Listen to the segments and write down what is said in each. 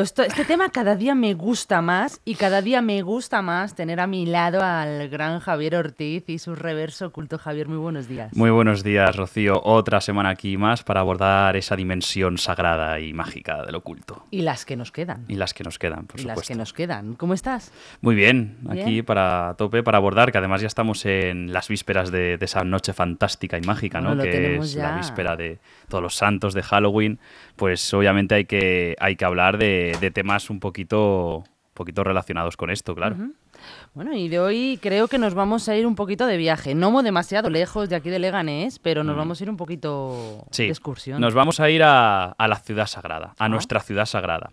Esto, este tema cada día me gusta más y cada día me gusta más tener a mi lado al gran Javier Ortiz y su reverso oculto. Javier, muy buenos días. Muy buenos días, Rocío. Otra semana aquí más para abordar esa dimensión sagrada y mágica del oculto. Y las que nos quedan. Y las que nos quedan, por y supuesto. las que nos quedan. ¿Cómo estás? Muy bien, Bien. aquí para tope, para abordar, que además ya estamos en las vísperas de, de esa noche fantástica y mágica, ¿no? Bueno, que es ya. la víspera de todos los santos de Halloween. Pues obviamente hay que, hay que hablar de, de temas un poquito, un poquito relacionados con esto, claro. Bueno, y de hoy creo que nos vamos a ir un poquito de viaje. No demasiado lejos de aquí de Leganés, pero nos vamos a ir un poquito. Sí, de excursión. nos vamos a ir a, a la ciudad sagrada, a Ah. nuestra ciudad sagrada.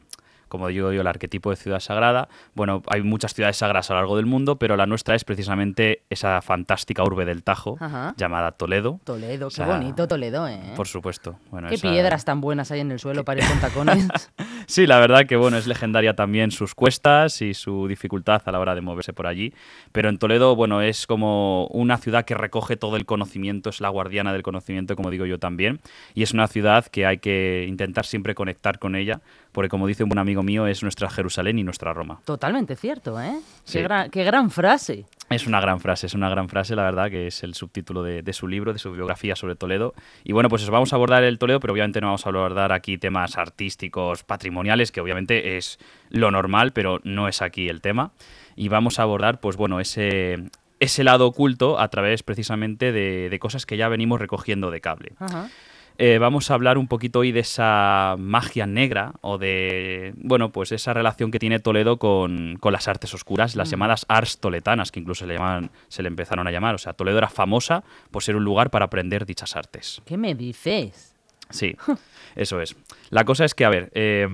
Como digo yo, el arquetipo de ciudad sagrada. Bueno, hay muchas ciudades sagradas a lo largo del mundo, pero la nuestra es precisamente esa fantástica urbe del Tajo, Ajá. llamada Toledo. Toledo, O qué sea, bonito Toledo, ¿eh? Por supuesto. Bueno, Qué esa- piedras tan buenas hay en el suelo para ir con tacones. Sí, la verdad que bueno, es legendaria también sus cuestas y su dificultad a la hora de moverse por allí. Pero en Toledo, bueno, es como una ciudad que recoge todo el conocimiento, es la guardiana del conocimiento, como digo yo también. Y es una ciudad que hay que intentar siempre conectar con ella, porque como dice un buen amigo mío, es nuestra Jerusalén y nuestra Roma. Totalmente cierto, ¿eh? Sí. Qué, gran, qué gran frase. Es una gran frase, es una gran frase, la verdad, que es el subtítulo de, de su libro, de su biografía sobre Toledo. Y bueno, pues os vamos a abordar el Toledo, pero obviamente no vamos a abordar aquí temas artísticos, patrimoniales, que obviamente es lo normal, pero no es aquí el tema. Y vamos a abordar, pues bueno, ese, ese lado oculto a través precisamente de, de cosas que ya venimos recogiendo de cable. Ajá. Eh, vamos a hablar un poquito hoy de esa magia negra o de, bueno, pues esa relación que tiene Toledo con, con las artes oscuras, las llamadas arts toletanas, que incluso se le, llaman, se le empezaron a llamar. O sea, Toledo era famosa por ser un lugar para aprender dichas artes. ¿Qué me dices? Sí, eso es. La cosa es que, a ver, eh,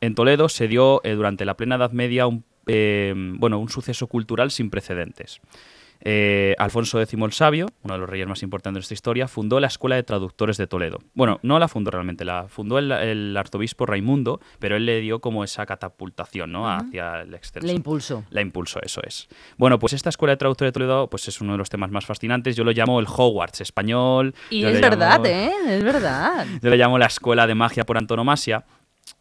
en Toledo se dio eh, durante la plena Edad Media un, eh, bueno, un suceso cultural sin precedentes. Eh, Alfonso X el Sabio, uno de los reyes más importantes de nuestra historia, fundó la Escuela de Traductores de Toledo. Bueno, no la fundó realmente, la fundó el, el arzobispo Raimundo, pero él le dio como esa catapultación ¿no? hacia el exceso. Le impulso. La impulso, eso es. Bueno, pues esta escuela de traductores de Toledo pues es uno de los temas más fascinantes. Yo lo llamo el Hogwarts español. Y es verdad, llamo- ¿eh? Es verdad. yo le llamo la escuela de magia por antonomasia,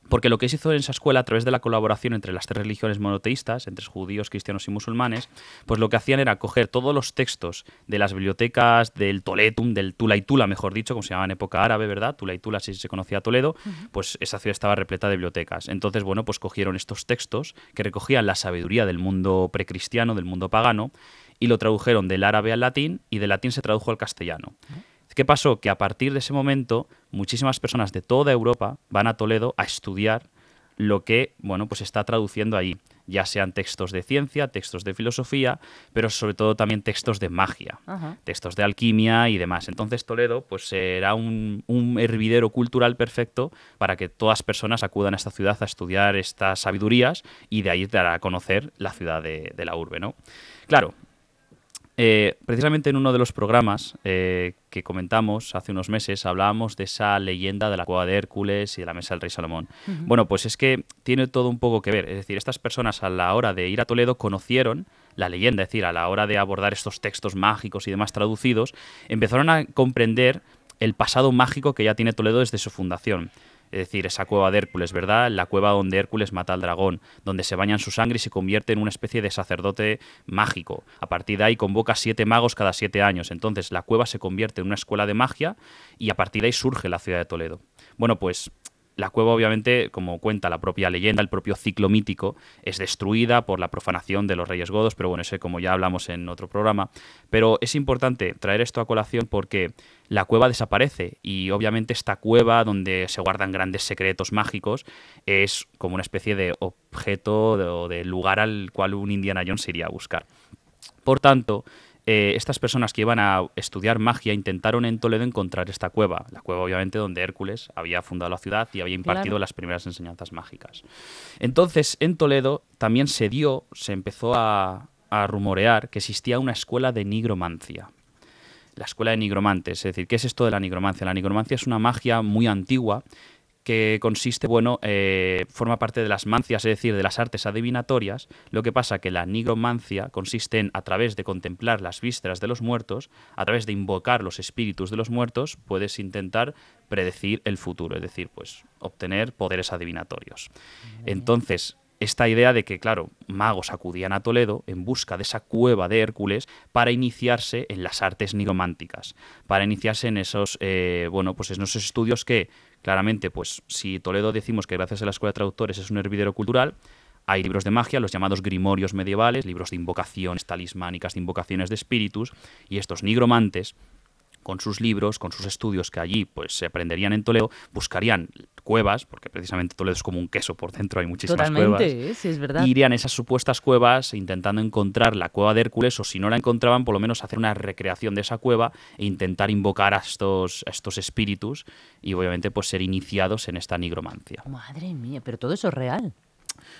porque lo que se hizo en esa escuela, a través de la colaboración entre las tres religiones monoteístas, entre judíos, cristianos y musulmanes, pues lo que hacían era coger todos los textos de las bibliotecas del Toletum, del Tula y Tula, mejor dicho, como se llamaba en época árabe, ¿verdad? Tula y Tula, así se conocía Toledo, pues esa ciudad estaba repleta de bibliotecas. Entonces, bueno, pues cogieron estos textos que recogían la sabiduría del mundo precristiano, del mundo pagano, y lo tradujeron del árabe al latín, y del latín se tradujo al castellano. ¿Qué pasó? Que a partir de ese momento, muchísimas personas de toda Europa van a Toledo a estudiar lo que, bueno, pues está traduciendo ahí, ya sean textos de ciencia, textos de filosofía, pero sobre todo también textos de magia, Ajá. textos de alquimia y demás. Entonces Toledo, pues será un, un hervidero cultural perfecto para que todas personas acudan a esta ciudad a estudiar estas sabidurías y de ahí dará a conocer la ciudad de, de la urbe, ¿no? Claro, eh, precisamente en uno de los programas eh, que comentamos hace unos meses hablábamos de esa leyenda de la cueva de Hércules y de la mesa del rey Salomón. Bueno, pues es que tiene todo un poco que ver. Es decir, estas personas a la hora de ir a Toledo conocieron la leyenda, es decir, a la hora de abordar estos textos mágicos y demás traducidos, empezaron a comprender el pasado mágico que ya tiene Toledo desde su fundación. Es decir, esa cueva de Hércules, ¿verdad? La cueva donde Hércules mata al dragón, donde se baña en su sangre y se convierte en una especie de sacerdote mágico. A partir de ahí convoca siete magos cada siete años. Entonces la cueva se convierte en una escuela de magia y a partir de ahí surge la ciudad de Toledo. Bueno, pues la cueva, obviamente, como cuenta la propia leyenda, el propio ciclo mítico, es destruida por la profanación de los reyes godos, pero bueno, ese como ya hablamos en otro programa. Pero es importante traer esto a colación porque la cueva desaparece y obviamente esta cueva donde se guardan grandes secretos mágicos es como una especie de objeto de- o de lugar al cual un Indiana Jones iría a buscar. Por tanto, eh, estas personas que iban a estudiar magia intentaron en Toledo encontrar esta cueva, la cueva obviamente donde Hércules había fundado la ciudad y había impartido Claro. las primeras enseñanzas mágicas. Entonces, en Toledo también se dio, se empezó a, a rumorear que existía una escuela de nigromancia. La escuela de nigromantes, es decir, ¿qué es esto de la nigromancia? La nigromancia es una magia muy antigua que consiste, bueno, eh, forma parte de las mancias, es decir, de las artes adivinatorias. Lo que pasa que la nigromancia consiste en, a través de contemplar las vísceras de los muertos, a través de invocar los espíritus de los muertos, puedes intentar predecir el futuro, es decir, pues obtener poderes adivinatorios. Entonces, esta idea de que, claro, magos acudían a Toledo en busca de esa cueva de Hércules para iniciarse en las artes nigrománticas, para iniciarse en esos, eh, bueno, pues en esos estudios que Claramente, pues si Toledo decimos que gracias a la Escuela de Traductores es un hervidero cultural, hay libros de magia, los llamados grimorios medievales, libros de invocaciones talismánicas, de invocaciones de espíritus, y estos nigromantes, con sus libros, con sus estudios que allí pues se aprenderían en Toledo, buscarían cuevas, porque precisamente Toledo es como un queso por dentro, hay muchísimas cuevas. Sí, es verdad. Irían a esas supuestas cuevas intentando encontrar la cueva de Hércules, o si no la encontraban, por lo menos hacer una recreación de esa cueva e intentar invocar a estos, estos espíritus y obviamente pues ser iniciados en esta nigromancia. Madre mía, pero todo eso es real.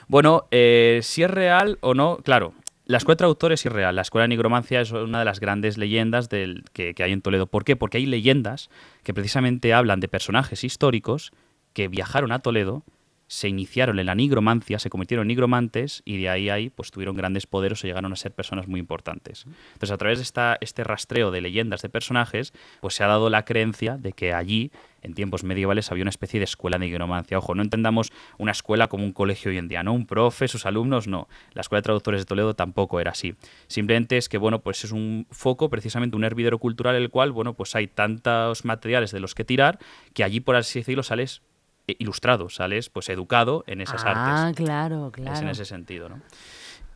Bueno, eh, si es real o no, claro, la escuela de traductores es irreal. La escuela de nigromancia es una de las grandes leyendas del, que, que, hay en Toledo. ¿Por qué? Porque hay leyendas que precisamente hablan de personajes históricos que viajaron a Toledo, se iniciaron en la nigromancia, se convirtieron en nigromantes y de ahí ahí pues tuvieron grandes poderes o llegaron a ser personas muy importantes. Entonces a través de esta, este rastreo de leyendas de personajes pues se ha dado la creencia de que allí en tiempos medievales había una especie de escuela de nigromancia. Ojo, no entendamos una escuela como un colegio hoy en día, ¿no? Un profe, sus alumnos, no. La escuela de traductores de Toledo tampoco era así. Simplemente es que, bueno, pues es un foco, precisamente un hervidero cultural, el cual, bueno, pues hay tantos materiales de los que tirar que allí, por así decirlo, sales ilustrado, sales pues educado en esas ah, artes. Ah, claro, claro. Es en ese sentido, ¿no?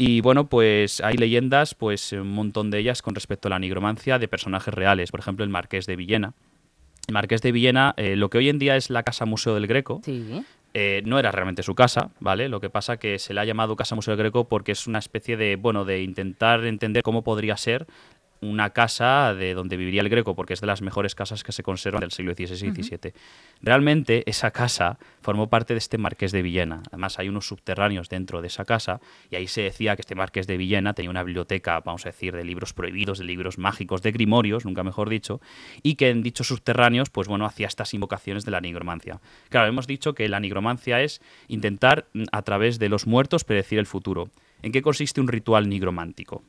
Y bueno, pues hay leyendas, pues un montón de ellas con respecto a la nigromancia de personajes reales. Por ejemplo, el Marqués de Villena. El Marqués de Villena, eh, lo que hoy en día es la Casa Museo del Greco, sí. eh, no era realmente su casa, ¿vale? Lo que pasa que se le ha llamado Casa Museo del Greco porque es una especie de, bueno, de intentar entender cómo podría ser una casa de donde viviría el Greco, porque es de las mejores casas que se conservan del siglo XVI y XVII. Realmente esa casa formó parte de este Marqués de Villena. Además hay unos subterráneos dentro de esa casa y ahí se decía que este Marqués de Villena tenía una biblioteca, vamos a decir, de libros prohibidos, de libros mágicos, de grimorios, nunca mejor dicho, y que en dichos subterráneos, pues bueno, hacía estas invocaciones de la nigromancia. Claro, hemos dicho que la nigromancia es intentar mm, a través de los muertos predecir el futuro. ¿En qué consiste un ritual nigromántico?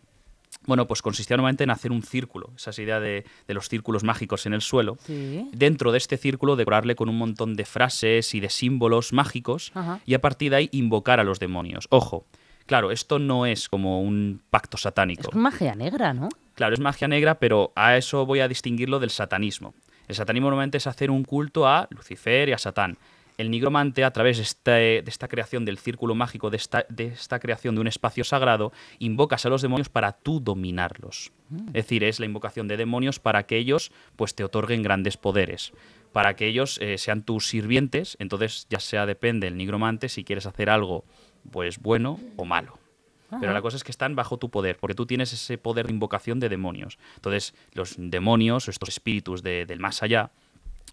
Bueno, pues consistía normalmente en hacer un círculo, esa es idea de, de, los círculos mágicos en el suelo. Sí. Dentro de este círculo decorarle con un montón de frases y de símbolos mágicos Ajá. y a partir de ahí invocar a los demonios. Ojo, claro, esto no es como un pacto satánico. Es magia negra, ¿no? Claro, es magia negra, pero a eso voy a distinguirlo del satanismo. El satanismo normalmente es hacer un culto a Lucifer y a Satán el nigromante, a través de esta, de esta, creación del círculo mágico, de esta, de esta, creación de un espacio sagrado, invocas a los demonios para tú dominarlos. Mm. Es decir, es la invocación de demonios para que ellos pues, te otorguen grandes poderes, para que ellos eh, sean tus sirvientes. Entonces, ya sea depende el nigromante si quieres hacer algo pues bueno o malo. Pero la cosa es que están bajo tu poder, porque tú tienes ese poder de invocación de demonios. Entonces, los demonios, estos espíritus de, del más allá,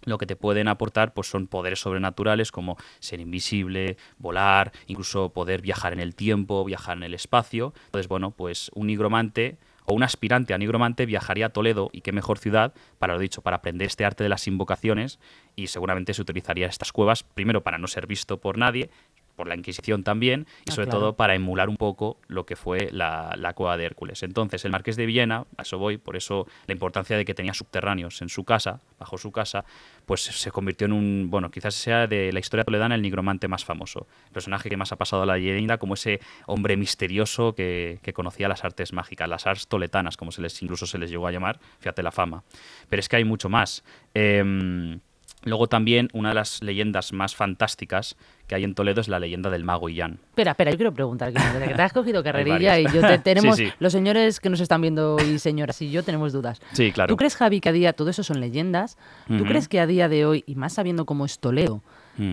lo que te pueden aportar pues son poderes sobrenaturales como ser invisible, volar, incluso poder viajar en el tiempo, viajar en el espacio. Entonces, bueno, pues un nigromante o un aspirante a nigromante viajaría a Toledo y qué mejor ciudad, para lo dicho, para aprender este arte de las invocaciones y seguramente se utilizaría estas cuevas primero para no ser visto por nadie por la Inquisición también, y Ah, sobre claro. todo para emular un poco lo que fue la, la cueva de Hércules. Entonces, el Marqués de Villena, a eso voy, por eso la importancia de que tenía subterráneos en su casa, bajo su casa, pues se convirtió en un, bueno, quizás sea de la historia toledana el nigromante más famoso, el personaje que más ha pasado a la leyenda como ese hombre misterioso que, que conocía las artes mágicas, las artes toletanas, como se les, incluso se les llegó a llamar, fíjate la fama. Pero es que hay mucho más. Em, Luego también una de las leyendas más fantásticas que hay en Toledo es la leyenda del mago Illán. Espera, espera, yo quiero preguntar, que te has cogido carrerilla y yo te, tenemos, Sí, sí. los señores que nos están viendo y señoras y yo tenemos dudas. Sí, claro. ¿Tú crees, Javi, que a día, todo eso son leyendas, ¿tú crees que a día de hoy, y más sabiendo cómo es Toledo,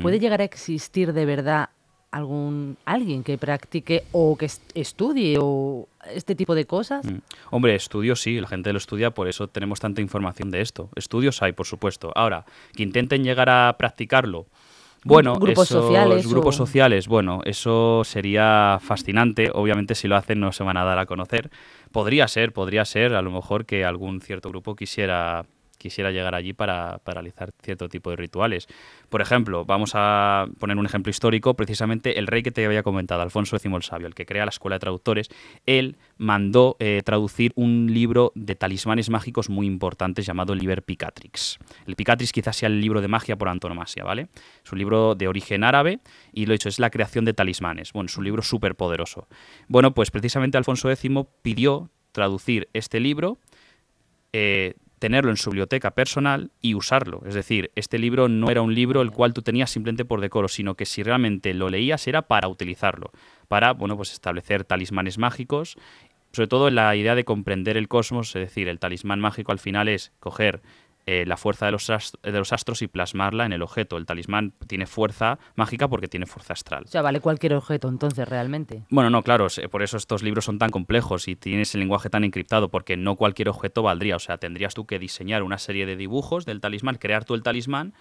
puede llegar a existir de verdad algún alguien que practique o que est- estudie o este tipo de cosas? Mm. Hombre, estudios sí, la gente lo estudia, por eso tenemos tanta información de esto. Estudios hay, por supuesto. Ahora, que intenten llegar a practicarlo. Bueno, Grupos esos sociales grupos o- sociales, bueno, eso sería fascinante. Obviamente, si lo hacen, no se van a dar a conocer. Podría ser, podría ser, a lo mejor que algún cierto grupo quisiera quisiera llegar allí para, para, realizar cierto tipo de rituales. Por ejemplo, vamos a poner un ejemplo histórico, precisamente el rey que te había comentado, Alfonso X el Sabio, el que crea la Escuela de Traductores, él mandó eh, traducir un libro de talismanes mágicos muy importantes llamado Liber Picatrix. El Picatrix quizás sea el libro de magia por antonomasia, ¿vale? Es un libro de origen árabe y lo he dicho, es la creación de talismanes. Bueno, es un libro súper poderoso. Bueno, pues precisamente Alfonso X pidió traducir este libro, eh, tenerlo en su biblioteca personal y usarlo. Es decir, este libro no era un libro el cual tú tenías simplemente por decoro, sino que si realmente lo leías era para utilizarlo, para bueno, pues establecer talismanes mágicos sobre todo la idea de comprender el cosmos, es decir, el talismán mágico al final es coger eh, la fuerza de los, de los, astros y plasmarla en el objeto. El talismán tiene fuerza mágica porque tiene fuerza astral. O sea, vale cualquier objeto entonces realmente. Bueno, no, claro, por eso estos libros son tan complejos y tienes el lenguaje tan encriptado, porque no cualquier objeto valdría. O sea, tendrías tú que diseñar una serie de dibujos del talismán, crear tú el talismán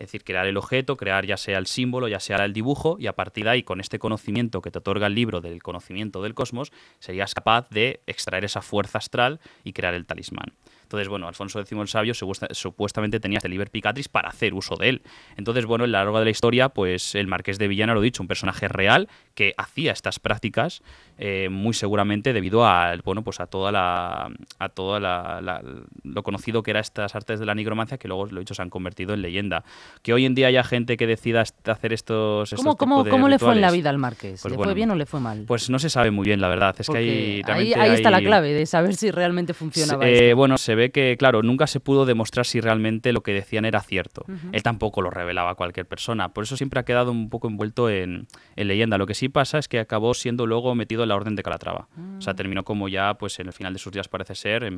es decir, crear el objeto, crear ya sea el símbolo, ya sea el dibujo, y a partir de ahí, con este conocimiento que te otorga el libro del conocimiento del cosmos, serías capaz de extraer esa fuerza astral y crear el talismán. Entonces, bueno, Alfonso X el Sabio supuestamente tenía este Liber Picatrix para hacer uso de él. Entonces, bueno, en la largo de la historia, pues el Marqués de Villana, lo he dicho, un personaje real que hacía estas prácticas eh, muy seguramente debido a, bueno, pues a toda la, a toda la, lo conocido que eran estas artes de la nigromancia que luego, lo he dicho, se han convertido en leyenda. Que hoy en día haya gente que decida hacer estos, ¿Cómo, cómo, ¿cómo le fue en la vida al Marqués? Pues ¿Le fue bien o le fue mal? Pues no se sabe muy bien, la verdad. Es que ahí, ahí, está la clave de saber si realmente funcionaba. Eh, bueno, se ve que, claro, nunca se pudo demostrar si realmente lo que decían era cierto. Él tampoco lo revelaba a cualquier persona. Por eso siempre ha quedado un poco envuelto en, leyenda. Lo que sí pasa es que acabó siendo luego metido en la Orden de Calatrava. O sea, mm. terminó como ya, pues en el final de sus días parece ser,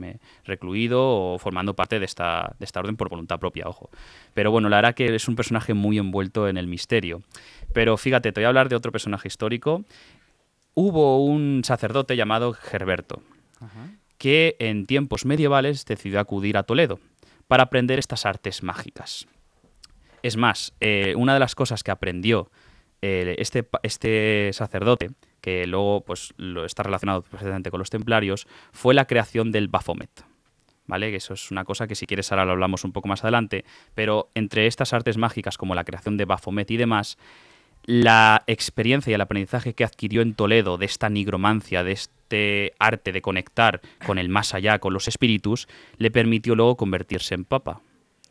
recluido o formando parte de esta, de esta orden por voluntad propia, ojo. Pero bueno, la verdad que es un personaje muy envuelto en el misterio. Pero fíjate, te voy a hablar de otro personaje histórico. Hubo un sacerdote llamado Gerberto que en tiempos medievales decidió acudir a Toledo para aprender estas artes mágicas. Es más, eh, una de las cosas que aprendió eh, este, este sacerdote, que luego pues, está relacionado precisamente con los templarios, fue la creación del Baphomet. ¿Vale? Que eso es una cosa que si quieres ahora lo hablamos un poco más adelante, pero entre estas artes mágicas como la creación de Baphomet y demás, la experiencia y el aprendizaje que adquirió en Toledo de esta nigromancia, de este arte de conectar con el más allá, con los espíritus, le permitió luego convertirse en papa.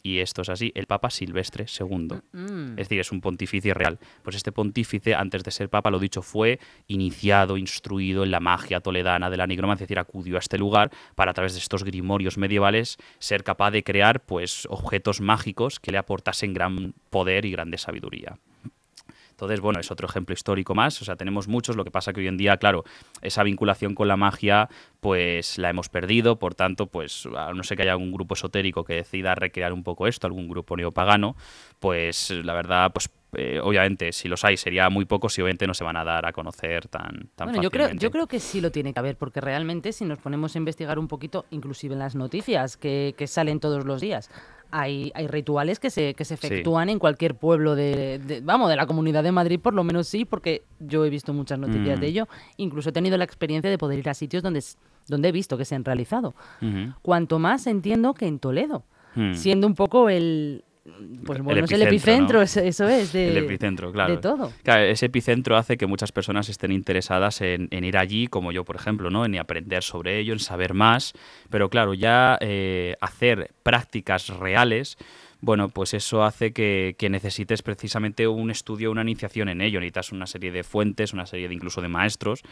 Y esto es así, el Papa Silvestre II. Mm. Es decir, es un pontífice real. Pues este pontífice, antes de ser papa, lo dicho, fue iniciado, instruido en la magia toledana de la nigromancia, es decir, acudió a este lugar para a través de estos grimorios medievales ser capaz de crear pues objetos mágicos que le aportasen gran poder y grande sabiduría. Entonces, bueno, es otro ejemplo histórico más. O sea, tenemos muchos. Lo que pasa que hoy en día, claro, esa vinculación con la magia, pues la hemos perdido. Por tanto, pues a no sé que haya algún grupo esotérico que decida recrear un poco esto, algún grupo neopagano, pues la verdad, pues eh, obviamente, si los hay, sería muy pocos y obviamente no se van a dar a conocer tan, tan bueno, Yo creo, yo creo que sí lo tiene que haber, porque realmente si nos ponemos a investigar un poquito, inclusive en las noticias que, que salen todos los días, hay, hay rituales que se, que se efectúan en cualquier pueblo de, vamos, de la Comunidad de Madrid, por lo menos sí, porque yo he visto muchas noticias de mm. ello. Incluso he tenido la experiencia de poder ir a sitios donde, donde he visto que se han realizado. Cuanto más entiendo que en Toledo, mm. siendo un poco el, pues bueno, el es el epicentro, eso es, de, el epicentro, claro. de todo. ese epicentro hace que muchas personas estén interesadas en, ir allí, como yo, por ejemplo, ¿no? en aprender sobre ello, en saber más, pero claro, ya eh, hacer prácticas reales bueno, pues eso hace que, necesites precisamente un estudio, una iniciación en ello. Necesitas una serie de fuentes, una serie de incluso de maestros.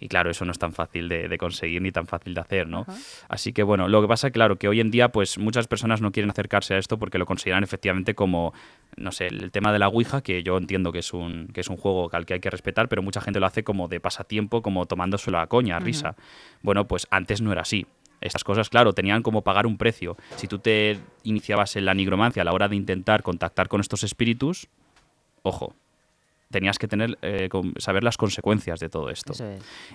Y claro, eso no es tan fácil de, conseguir ni tan fácil de hacer, ¿no? Así que bueno, lo que pasa, claro, que hoy en día, pues muchas personas no quieren acercarse a esto porque lo consideran efectivamente como, no sé, el tema de la Ouija, que yo entiendo que es un, que es un juego al que hay que respetar, pero mucha gente lo hace como de pasatiempo, como tomándoselo a coña, a risa. Bueno, pues antes no era así. Estas cosas, claro, tenían como pagar un precio. Si tú te iniciabas en la nigromancia a la hora de intentar contactar con estos espíritus, ojo, tenías que tener eh, saber las consecuencias de todo esto.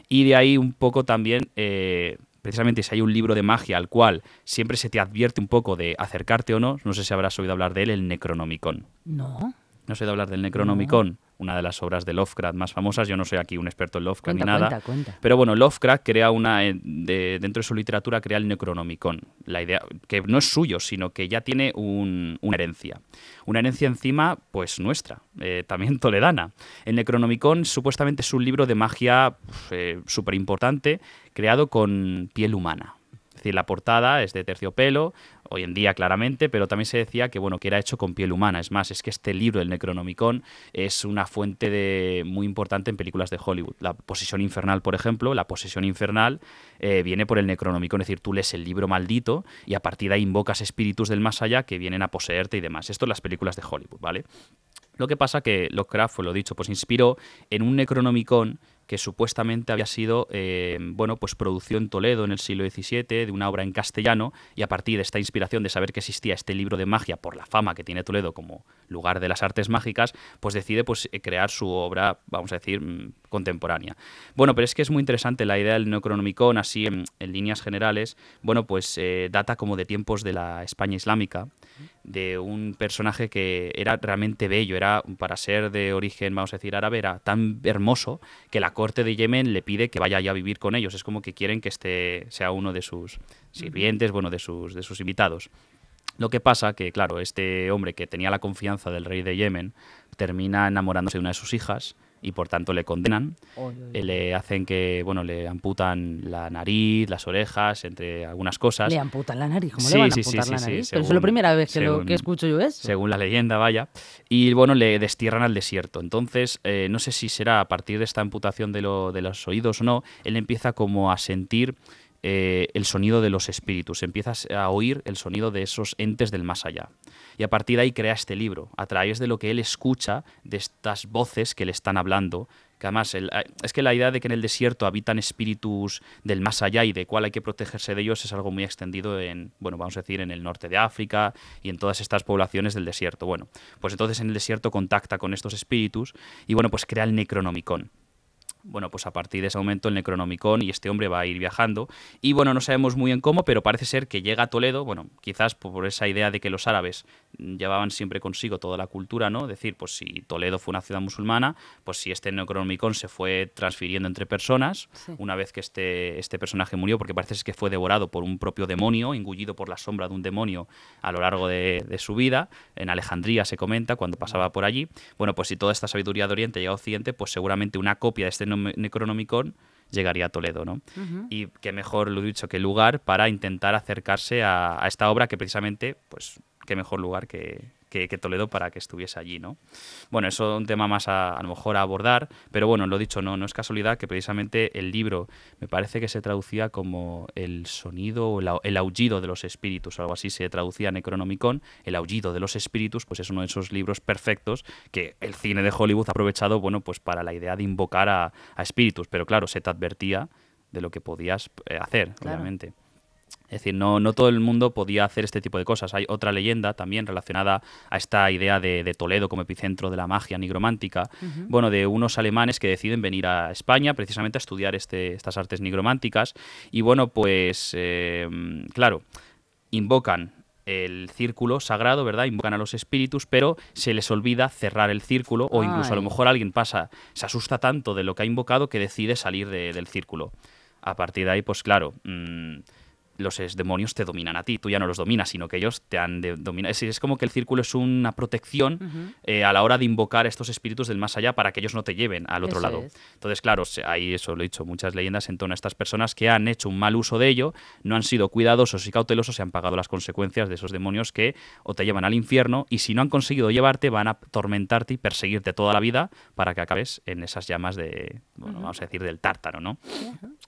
Y de ahí un poco también, eh, precisamente si hay un libro de magia al cual siempre se te advierte un poco de acercarte o no, no sé si habrás oído hablar de él, el Necronomicon. No. No sé de hablar del Necronomicon, una de las obras de Lovecraft más famosas. Yo no soy aquí un experto en Lovecraft Cuenta, ni nada. cuenta, cuenta. Pero bueno, Lovecraft crea una. eh, de- dentro de su literatura crea el Necronomicon. La idea. que no es suyo, sino que ya tiene un- una herencia. Una herencia encima, pues nuestra, eh, también toledana. El Necronomicon supuestamente es un libro de magia súper importante, creado con piel humana. Decir, la portada es de terciopelo, hoy en día claramente, pero también se decía que bueno que era hecho con piel humana. Es más, es que este libro, el Necronomicon, es una fuente de, muy importante en películas de Hollywood. La posesión infernal, por ejemplo, la posesión infernal eh, viene por el Necronomicon, es decir, tú lees el libro maldito y a partir de ahí invocas espíritus del más allá que vienen a poseerte y demás. Esto en las películas de Hollywood, ¿vale? Lo que pasa que Lovecraft, fue lo dicho, pues inspiró en un Necronomicon que supuestamente había sido eh, bueno pues producido en Toledo en el siglo XVII de una obra en castellano y a partir de esta inspiración de saber que existía este libro de magia por la fama que tiene Toledo como lugar de las artes mágicas pues decide pues eh, crear su obra vamos a decir mm, contemporánea. Bueno pero es que es muy interesante la idea del Necronomicon así en, líneas generales bueno pues eh, data como de tiempos de la España islámica de un personaje que era realmente bello, era para ser de origen, vamos a decir, árabe, era tan hermoso que la corte de Yemen le pide que vaya ya a vivir con ellos. Es como que quieren que este sea uno de sus sirvientes, bueno, de sus, de sus invitados. Lo que pasa que, claro, este hombre que tenía la confianza del rey de Yemen termina enamorándose de una de sus hijas y por tanto le condenan. Eh, Le hacen que, bueno, le amputan la nariz, las orejas, entre algunas cosas. Le amputan la nariz, ¿cómo Sí, le van a sí, sí, amputar sí, la sí, nariz? Pero eso es según- la primera vez que, lo, según- que escucho yo eso. según la leyenda, vaya. Y bueno, le destierran al desierto. Entonces, eh, no sé si será a partir de esta amputación de, lo- de los oídos o no, él empieza como a sentir eh, el sonido de los espíritus, empieza a oír el sonido de esos entes del más allá. Y a partir de ahí crea este libro, a través de lo que él escucha, de estas voces que le están hablando, que además eh, es que la idea de que en el desierto habitan espíritus del más allá y de cuál hay que protegerse de ellos es algo muy extendido en, bueno, vamos a decir, en el norte de África y en todas estas poblaciones del desierto. Bueno, pues entonces en el desierto contacta con estos espíritus y bueno, pues crea el Necronomicon. Bueno, pues a partir de ese momento el Necronomicon y este hombre va a ir viajando. Y bueno, no sabemos muy bien cómo, pero parece ser que llega a Toledo, bueno, quizás por esa idea de que los árabes llevaban siempre consigo toda la cultura, ¿no? Es decir, pues si Toledo fue una ciudad musulmana, pues si este Necronomicon se fue transfiriendo entre personas, Sí. una vez que este, este personaje murió, porque parece ser que fue devorado por un propio demonio, engullido por la sombra de un demonio a lo largo de, de su vida. En Alejandría se comenta cuando pasaba por allí. Bueno, pues si toda esta sabiduría de Oriente llega a Occidente, pues seguramente una copia de este Necronomicon llegaría a Toledo, ¿no? Y qué mejor, lo dicho, que lugar para intentar acercarse a, a esta obra que precisamente, pues, qué mejor lugar que, que- que Toledo para que estuviese allí, ¿no? Bueno, eso es un tema más a, a lo mejor a abordar, pero bueno, lo dicho, no, no es casualidad que precisamente el libro me parece que se traducía como el sonido o el, au- el aullido de los espíritus, algo así se traducía en Necronomicon, el aullido de los espíritus, pues es uno de esos libros perfectos que el cine de Hollywood ha aprovechado, bueno, pues para la idea de invocar a, a espíritus, pero claro, se te advertía de lo que podías eh, hacer, Claro. obviamente. Es decir, no, no todo el mundo podía hacer este tipo de cosas. Hay otra leyenda también relacionada a esta idea de, de Toledo como epicentro de la magia nigromántica. Bueno, de unos alemanes que deciden venir a España precisamente a estudiar este, estas artes nigrománticas. Y bueno, pues eh, claro, invocan el círculo sagrado, ¿verdad? Invocan a los espíritus, pero se les olvida cerrar el círculo o incluso a lo mejor alguien pasa, se asusta tanto de lo que ha invocado que decide salir de- del círculo. A partir de ahí, pues claro, mm, los demonios te dominan a ti, tú ya no los dominas, sino que ellos te han de dominar. Es, es como que el círculo es una protección eh, a la hora de invocar estos espíritus del más allá para que ellos no te lleven al otro Eso lado. es. Entonces, claro, se- ahí eso lo he dicho, muchas leyendas en torno a estas personas que han hecho un mal uso de ello, no han sido cuidadosos y cautelosos y han pagado las consecuencias de esos demonios que o te llevan al infierno y si no han conseguido llevarte van a atormentarte y perseguirte toda la vida para que acabes en esas llamas de, bueno, vamos a decir, del tártaro, ¿no?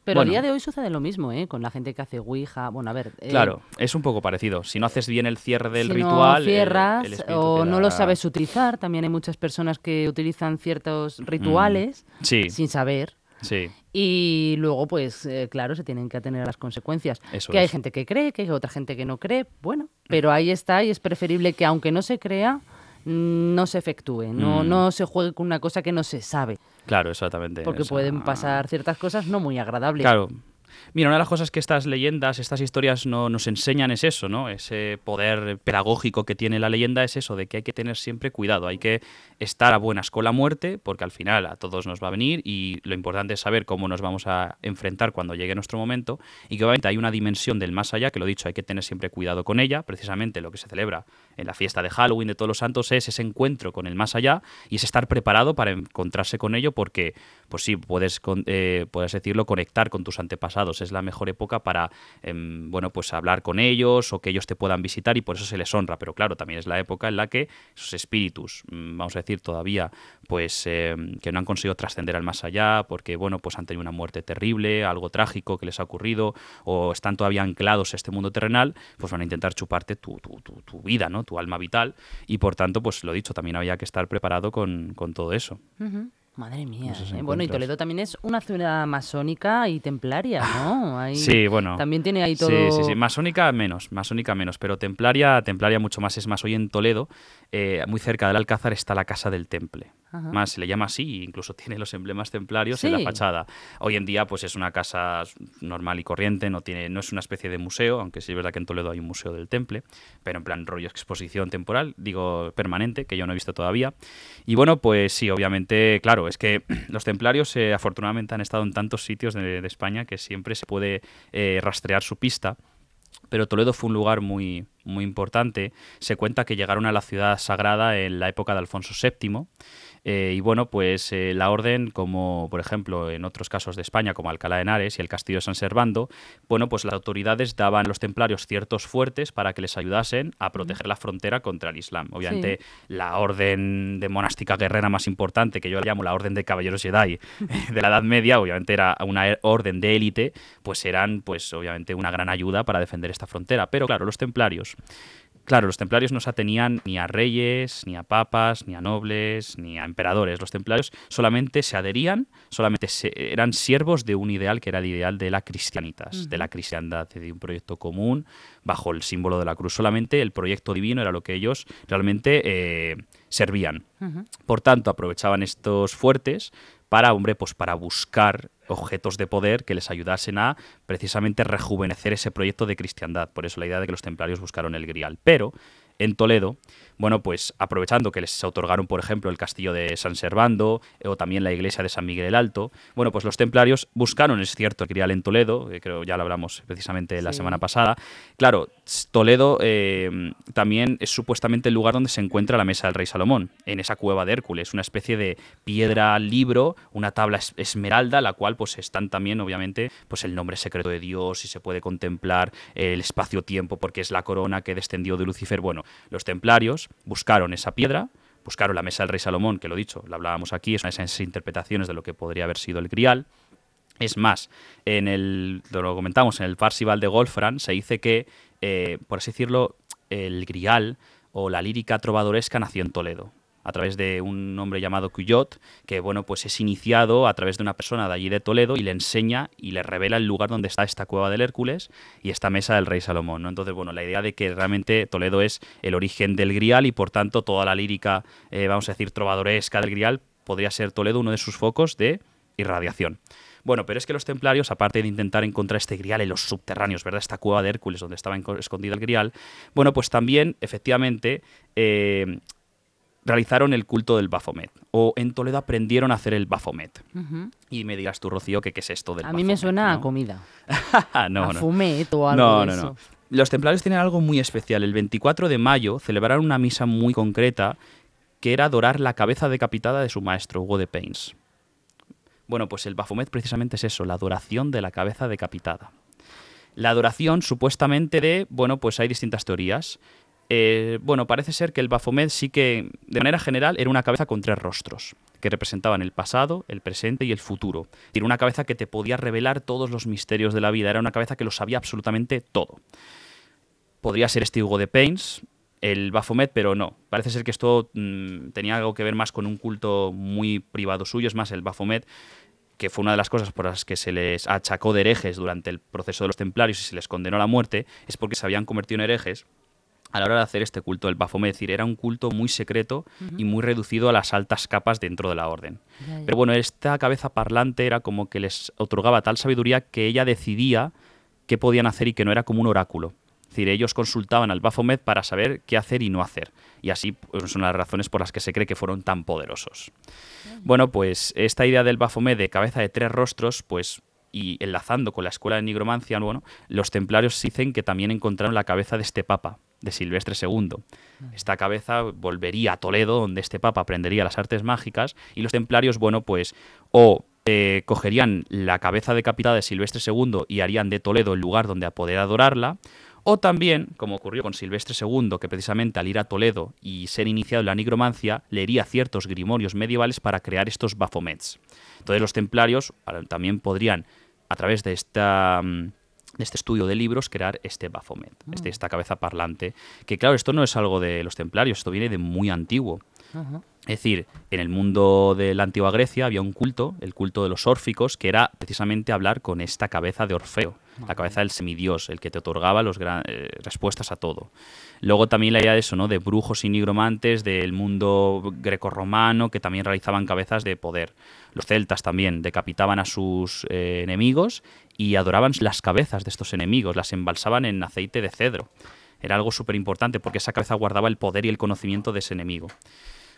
Pero Bueno. a día de hoy sucede lo mismo, ¿eh? Con la gente que hace Ouija. Bueno, a ver. eh, Claro, es un poco parecido. Si no haces bien el cierre del si ritual, no cierras el o no lo sabes utilizar, también hay muchas personas que utilizan ciertos rituales Mm. Sí, sin saber. sí. Y luego, pues, eh, claro, se tienen que atener a las consecuencias. Eso que hay gente que cree, que hay otra gente que no cree. Bueno, pero ahí está y es preferible que, aunque no se crea, mm, no se efectúe, no, Mm. no se juegue con una cosa que no se sabe. Claro, exactamente. Porque pueden pasar ciertas cosas no muy agradables. Claro. Mira, una de las cosas que estas leyendas, estas historias no, nos enseñan es eso, ¿no? Ese poder pedagógico que tiene la leyenda es eso, de que hay que tener siempre cuidado, hay que estar a buenas con la muerte, porque al final a todos nos va a venir y lo importante es saber cómo nos vamos a enfrentar cuando llegue nuestro momento y que obviamente hay una dimensión del más allá, que lo dicho, hay que tener siempre cuidado con ella, precisamente lo que se celebra en la fiesta de Halloween de todos los santos es ese encuentro con el más allá y es estar preparado para encontrarse con ello porque, pues sí, puedes, eh, puedes decirlo, conectar con tus antepasados. Es la mejor época para, em, bueno, pues hablar con ellos o que ellos te puedan visitar y por eso se les honra. Pero claro, también es la época en la que esos espíritus, mm, vamos a decir, todavía, pues em, que no han conseguido trascender al más allá porque, bueno, pues han tenido una muerte terrible, algo trágico que les ha ocurrido o están todavía anclados a este mundo terrenal, pues van a intentar chuparte tu, tu, tu, vida, ¿no? Tu alma vital y por tanto, pues lo dicho, también había que estar preparado con, con todo eso. Madre mía. ¿eh? Bueno, y Toledo también es una ciudad masónica y templaria, ¿no? sí, bueno. También tiene ahí todo. Sí, sí, sí. Masónica menos, masónica menos, pero templaria, templaria mucho más. Es más, hoy en Toledo, eh, muy cerca del Alcázar, está la Casa del Temple. Más se le llama así, incluso tiene los emblemas templarios en la fachada. Hoy en día, pues es una casa normal y corriente, no tiene, no es una especie de museo, aunque sí es verdad que en Toledo hay un museo del Temple, pero en plan rollo exposición temporal, digo permanente, que yo no he visto todavía. Y bueno, pues sí, obviamente, claro, es que los templarios eh, afortunadamente han estado en tantos sitios de, España que siempre se puede eh, rastrear su pista pero Toledo fue un lugar muy, muy importante. Se cuenta que llegaron a la ciudad sagrada en la época de Alfonso VII eh, y bueno, pues eh, la orden, como por ejemplo en otros casos de España, como Alcalá de Henares y el Castillo de San Servando, bueno, pues las autoridades daban a los templarios ciertos fuertes para que les ayudasen a proteger la frontera contra el Islam. Obviamente, la orden de monástica guerrera más importante, que yo la llamo la orden de caballeros Jedi de la Edad Media, obviamente era una orden de élite, pues eran, pues obviamente, una gran ayuda para defender esta frontera. Pero claro, los templarios Claro, los templarios no se atenían ni a reyes, ni a papas, ni a nobles, ni a emperadores. Los templarios solamente se adherían, solamente eran siervos de un ideal que era el ideal de la cristianitas, de la cristiandad, de un proyecto común bajo el símbolo de la cruz. Solamente el proyecto divino era lo que ellos realmente eh, servían. Por tanto, aprovechaban estos fuertes para, hombre, pues para buscar objetos de poder que les ayudasen a precisamente rejuvenecer ese proyecto de cristiandad. Por eso la idea de que los templarios buscaron el grial. Pero en Toledo bueno, pues aprovechando que les otorgaron, por ejemplo, el castillo de San Servando eh, o también la iglesia de San Miguel el Alto, bueno, pues los templarios buscaron, es cierto, el grial en Toledo, que creo ya lo hablamos precisamente la semana pasada. Claro, Toledo eh, también es supuestamente el lugar donde se encuentra la mesa del rey Salomón, en esa cueva de Hércules, una especie de piedra libro, una tabla esmeralda, la cual pues están también, obviamente, pues el nombre secreto de Dios y se puede contemplar el espacio-tiempo porque es la corona que descendió de Lucifer. Bueno, los templarios buscaron esa piedra, buscaron la mesa del rey Salomón, que lo dicho, la hablábamos aquí, es una de esas interpretaciones de lo que podría haber sido el grial. Es más, en el, lo comentamos, en el Parsival de Golfran se dice que, eh, por así decirlo, el grial o la lírica trovadoresca nació en Toledo a través de un hombre llamado Cuyot, que bueno, pues es iniciado a través de una persona de allí de Toledo y le enseña y le revela el lugar donde está esta cueva del Hércules y esta mesa del rey Salomón. ¿no? Entonces, bueno, la idea de que realmente Toledo es el origen del grial y por tanto toda la lírica, eh, vamos a decir, trovadoresca del grial, podría ser Toledo uno de sus focos de irradiación. Bueno, pero es que los templarios, aparte de intentar encontrar este grial en los subterráneos, ¿verdad? Esta cueva de Hércules donde estaba escondido el grial, bueno, pues también, efectivamente, eh, realizaron el culto del Baphomet. O en Toledo aprendieron a hacer el Baphomet. Y me digas tú, Rocío, que qué es esto del A mí me suena a comida. no, a fumet o algo no, no, No. Los templarios tienen algo muy especial. El 24 de mayo celebraron una misa muy concreta que era adorar la cabeza decapitada de su maestro, Hugo de Pains. Bueno, pues el Baphomet precisamente es eso, la adoración de la cabeza decapitada. La adoración supuestamente de, bueno, pues hay distintas teorías. Eh, bueno, parece ser que el Baphomet sí que, de manera general, era una cabeza con tres rostros, que representaban el pasado, el presente y el futuro. Era una cabeza que te podía revelar todos los misterios de la vida, era una cabeza que lo sabía absolutamente todo. Podría ser este Hugo de Pains, el Baphomet, pero no. Parece ser que esto mm, tenía algo que ver más con un culto muy privado suyo, es más, el Baphomet que fue una de las cosas por las que se les achacó de herejes durante el proceso de los templarios y se les condenó a la muerte, es porque se habían convertido en herejes a la hora de hacer este culto del Baphomet. Es decir, era un culto muy secreto y muy reducido a las altas capas dentro de la orden. Pero bueno, esta cabeza parlante era como que les otorgaba tal sabiduría que ella decidía qué podían hacer y que no era como un oráculo. Es decir, ellos consultaban al Baphomet para saber qué hacer y no hacer. Y así pues, son las razones por las que se cree que fueron tan poderosos. Bueno, pues esta idea del Baphomet de cabeza de tres rostros, pues y enlazando con la escuela de nigromancia, bueno, los templarios dicen que también encontraron la cabeza de este papa, de Silvestre II. Esta cabeza volvería a Toledo, donde este papa aprendería las artes mágicas, y los templarios, bueno, pues o eh, cogerían la cabeza decapitada de Silvestre II y harían de Toledo el lugar donde poder adorarla, o también, como ocurrió con Silvestre II, que precisamente al ir a Toledo y ser iniciado en la nigromancia, leería ciertos grimorios medievales para crear estos bafomets. Entonces los templarios también podrían a través de esta mm, de este estudio de libros crear este Baphomet, este, mm. esta cabeza parlante. Que claro, esto no es algo de los templarios, esto viene de muy antiguo. Es decir, en el mundo de la antigua Grecia había un culto, el culto de los órficos, que era precisamente hablar con esta cabeza de Orfeo, la cabeza del semidios, el que te otorgaba las eh, respuestas a todo. Luego también la idea de eso, ¿no? De brujos y nigromantes del mundo grecorromano que también realizaban cabezas de poder. Los celtas también decapitaban a sus eh, enemigos y adoraban las cabezas de estos enemigos, las embalsaban en aceite de cedro. Era algo súper importante porque esa cabeza guardaba el poder y el conocimiento de ese enemigo.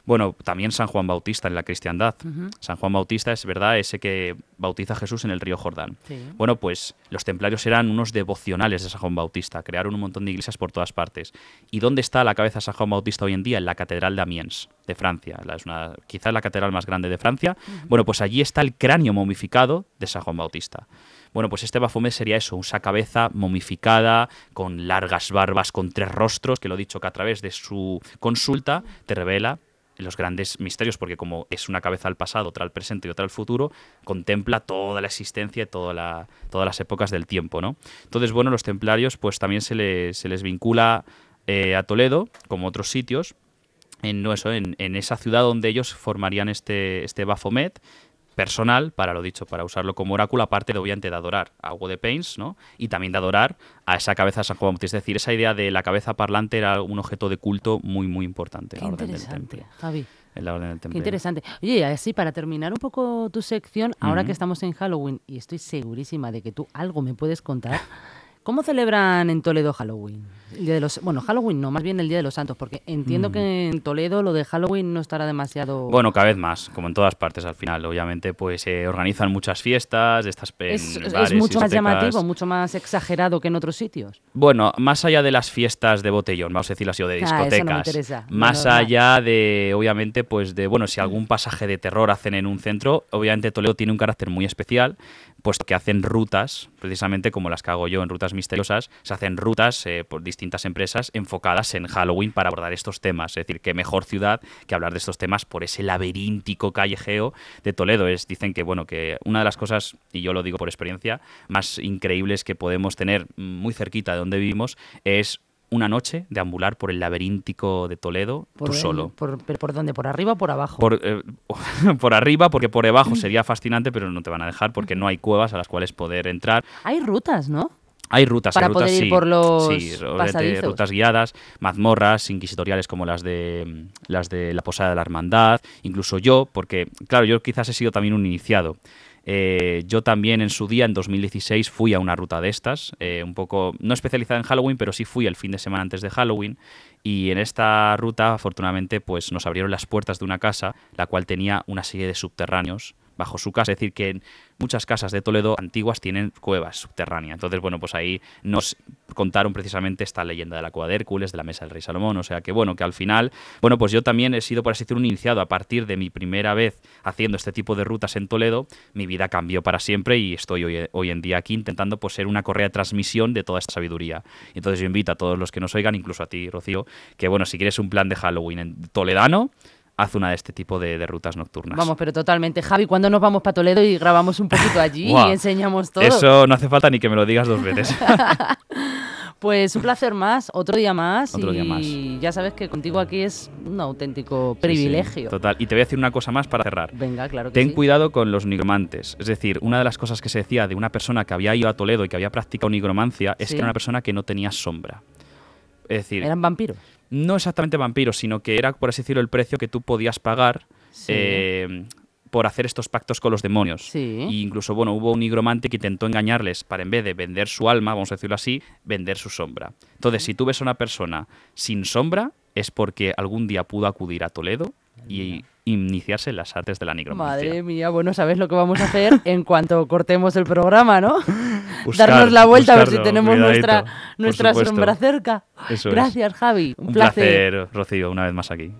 Bueno, también San Juan Bautista en la cristiandad. San Juan Bautista es verdad ese que bautiza a Jesús en el río Jordán. Bueno, pues los templarios eran unos devocionales de San Juan Bautista, crearon un montón de iglesias por todas partes. ¿Y dónde está la cabeza de San Juan Bautista hoy en día? En la Catedral de Amiens, de Francia. Es una, quizás la catedral más grande de Francia. Bueno, pues allí está el cráneo momificado de San Juan Bautista. Bueno, pues este Baphomet sería eso, una cabeza momificada, con largas barbas, con tres rostros, que lo he dicho que a través de su consulta te revela los grandes misterios, porque como es una cabeza al pasado, otra al presente y otra al futuro, contempla toda la existencia y toda la, todas las épocas del tiempo, ¿no? Entonces, bueno, los templarios pues también se les, se les vincula eh, a Toledo, como otros sitios, en, no, eso, en, esa ciudad donde ellos formarían este, este Baphomet, personal, para lo dicho, para usarlo como oráculo, aparte de obviamente de adorar a Hugo de Pains, ¿no? Y también de adorar a esa cabeza de San Juan Bautista. Es decir, esa idea de la cabeza parlante era un objeto de culto muy, muy importante en la orden del templo. Javi. En la orden del templo. Qué interesante. Oye, así para terminar un poco tu sección, ahora que estamos en Halloween, y estoy segurísima de que tú algo me puedes contar, ¿cómo celebran en Toledo Halloween? El día de los, bueno, Halloween no, más bien el Día de los Santos, porque entiendo que mm. en Toledo lo de Halloween no estará demasiado... Bueno, cada vez más, como en todas partes al final. Obviamente, pues se organizan muchas fiestas, estas Es, es mucho más llamativo, mucho más exagerado que en otros sitios. Bueno, más allá de las fiestas de botellón, vamos a decirlo así, o de ah, discotecas. más allá de, obviamente, pues de, bueno, si algún pasaje de terror hacen en un centro, obviamente Toledo tiene un carácter muy especial, puesto que hacen rutas, precisamente como las que hago yo en rutas misteriosas, se hacen rutas eh, por distintas empresas enfocadas en Halloween para abordar estos temas. Es decir, qué mejor ciudad que hablar de estos temas por ese laberíntico callejeo de Toledo. Es, dicen que, bueno, que una de las cosas, y yo lo digo por experiencia, más increíbles que podemos tener muy cerquita de donde vivimos es una noche de ambular por el laberíntico de Toledo tú solo. Por, ¿Por dónde? ¿Por arriba o por abajo? Por, eh, por arriba, porque por debajo sería fascinante, pero no te van a dejar porque no hay cuevas a las cuales poder entrar. Hay rutas, ¿no? Hay rutas, para rutas, poder ir por los rutas guiadas, mazmorras inquisitoriales como las de las de la Posada de la Hermandad, incluso yo, porque claro, yo quizás he sido también un iniciado. Eh, yo también en su día, en 2016, fui a una ruta de estas, eh, un poco, no especializada en Halloween, pero sí fui el fin de semana antes de Halloween. Y en esta ruta, afortunadamente, pues nos abrieron las puertas de una casa, la cual tenía una serie de subterráneos bajo su casa. Es decir, que muchas casas de Toledo antiguas tienen cuevas subterráneas. Entonces, bueno, pues ahí nos contaron precisamente esta leyenda de la cueva de Hércules, de la mesa del rey Salomón. O sea que, bueno, que al final, bueno, pues yo también he sido, por así decirlo, un iniciado. A partir de mi primera vez haciendo este tipo de rutas en Toledo, mi vida cambió para siempre y estoy hoy, en día aquí intentando pues, ser una correa de transmisión de toda esta sabiduría. Entonces yo invito a todos los que nos oigan, incluso a ti, Rocío, que, bueno, si quieres un plan de Halloween en toledano, haz una de este tipo de, rutas nocturnas. Vamos, pero totalmente. Javi, ¿cuándo nos vamos para Toledo y grabamos un poquito allí y enseñamos todo? Eso no hace falta ni que me lo digas dos veces. pues un placer más, otro día más. Otro y día más. ya sabes que contigo aquí es un auténtico privilegio. total. Y te voy a decir una cosa más para cerrar. Venga, claro que Ten cuidado con los nigromantes. Es decir, una de las cosas que se decía de una persona que había ido a Toledo y que había practicado nigromancia es que era una persona que no tenía sombra Es decir, ¿Eran vampiros? no exactamente vampiros, sino que era, por así decirlo, el precio que tú podías pagar Sí. eh, por hacer estos pactos con los demonios. Sí. Y incluso, bueno, hubo un nigromante que intentó engañarles para, en vez de vender su alma, vamos a decirlo así, vender su sombra. Entonces, si tú ves a una persona sin sombra, es porque algún día pudo acudir a Toledo y iniciarse en las artes de la nigromancia. Madre mía, bueno, ¿sabes lo que vamos a hacer en cuanto cortemos el programa, no? Buscar- Darnos la vuelta a ver si tenemos cuidadito, nuestra, nuestra sombra cerca. Eso es. Gracias, Javi. Un, Un placer, Rocío, una vez más aquí.